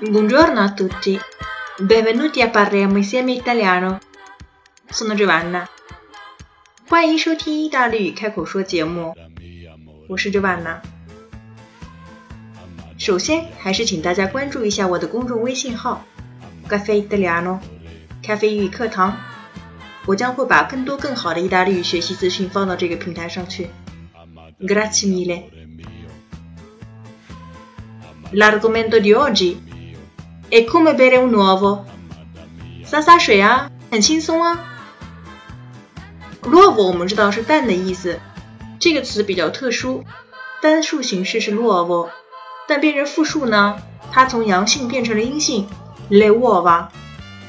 Buongiorno a tutti, benvenuti a parliamo insieme italiano. Sono Giovanna，欢迎收听意大利语开口说节目，我是 Giovanna。首先，还是请大家关注一下我的公众微信号 “Caffè Italiano”，咖啡英语课堂。我将会把更多更好的意大利语学习资讯放到这个平台上去。Grazie mille. L'argomento di oggi è come bere un uovo. 洒洒水啊，很轻松啊。L'uovo 我们知道是蛋的意思，这个词比较特殊，单数形式是 l'uovo，但变成复数呢，它从阳性变成了阴性 le uova，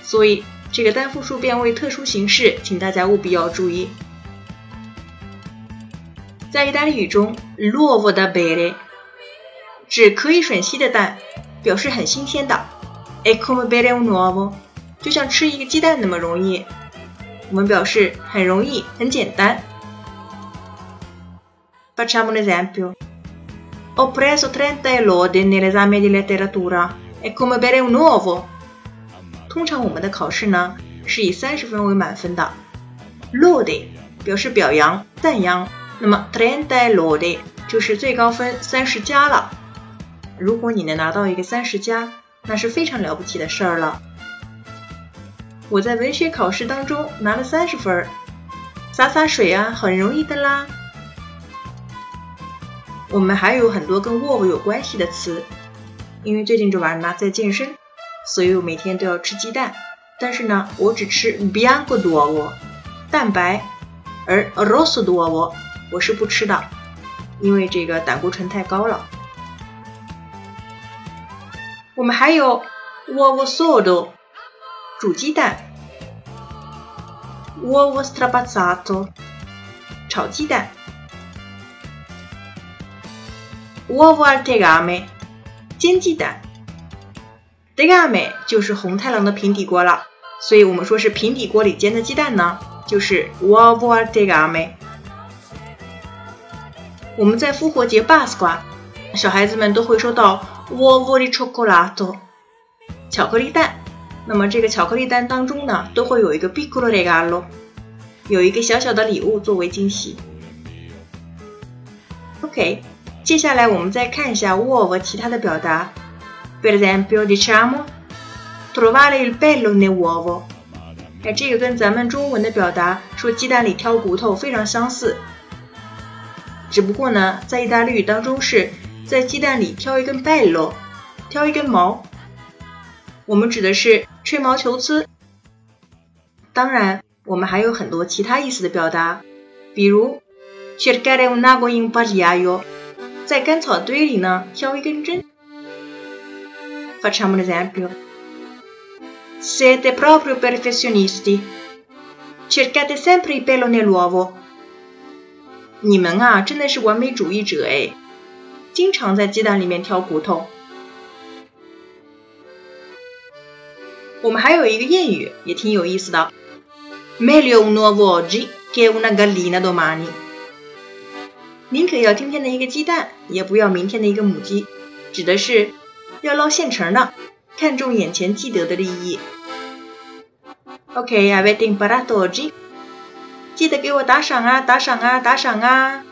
所以。这个单复数变为特殊形式，请大家务必要注意。在意大利语中，l'uovo da bere 指可以吮吸的蛋，表示很新鲜的。è come bere un uovo，就像吃一个鸡蛋那么容易。我们表示很容易，很简单。Facciamo un esempio. Ho preso trenta e lode nell'esame di letteratura. è come bere un uovo. 通常我们的考试呢是以三十分为满分的，lode 表示表扬、赞扬，那么 trenta lode 就是最高分三十加了。如果你能拿到一个三十加，那是非常了不起的事儿了。我在文学考试当中拿了三十分，洒洒水啊，很容易的啦。我们还有很多跟 wolf 有关系的词，因为最近这玩意儿呢在健身。所以我每天都要吃鸡蛋，但是呢，我只吃 bianco d'uovo 蛋白，而 rosso d'uovo 我是不吃的，因为这个胆固醇太高了。我们还有 w a w a s o d o 煮鸡蛋。w a w s t r a b a z a t o 炒鸡蛋。w a w a t e g a m e 煎鸡蛋。Tegame 就是红太狼的平底锅了，所以我们说是平底锅里煎的鸡蛋呢，就是 w a w a t e g a m e 我们在复活节 b a s q u a 小孩子们都会收到 uovo di cioccolato，巧克力蛋。那么这个巧克力蛋当中呢，都会有一个 piccolo regalo，有一个小小的礼物作为惊喜。OK，接下来我们再看一下 uovo 其他的表达。Per esempio, diciamo trovare il pelo nell'uovo。哎，这个跟咱们中文的表达说鸡蛋里挑骨头非常相似，只不过呢，在意大利语当中是在鸡蛋里挑一根 pelo，挑一根毛。我们指的是吹毛求疵。当然，我们还有很多其他意思的表达，比如 cercare un ago in pagliaio，在干草堆里呢挑一根针。Facciamo un esempio. Siete proprio perfezionisti. Cercate sempre il pelo nell'uovo. 你们啊，真的是完美主义者哎，经常在鸡蛋里面挑骨头。我们还有一个谚语，也挺有意思的：Meglio un uovo oggi che una gallina domani。宁可要今天的一个鸡蛋，也不要明天的一个母鸡，指的是。要捞现成的，看重眼前既得的利益。OK，avete imparato oggi？记得给我打赏啊，打赏啊，打赏啊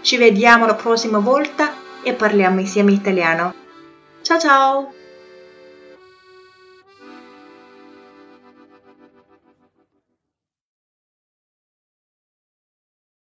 ！Ci vediamo la prossima volta e parliamo insieme italiano。Ciao ciao！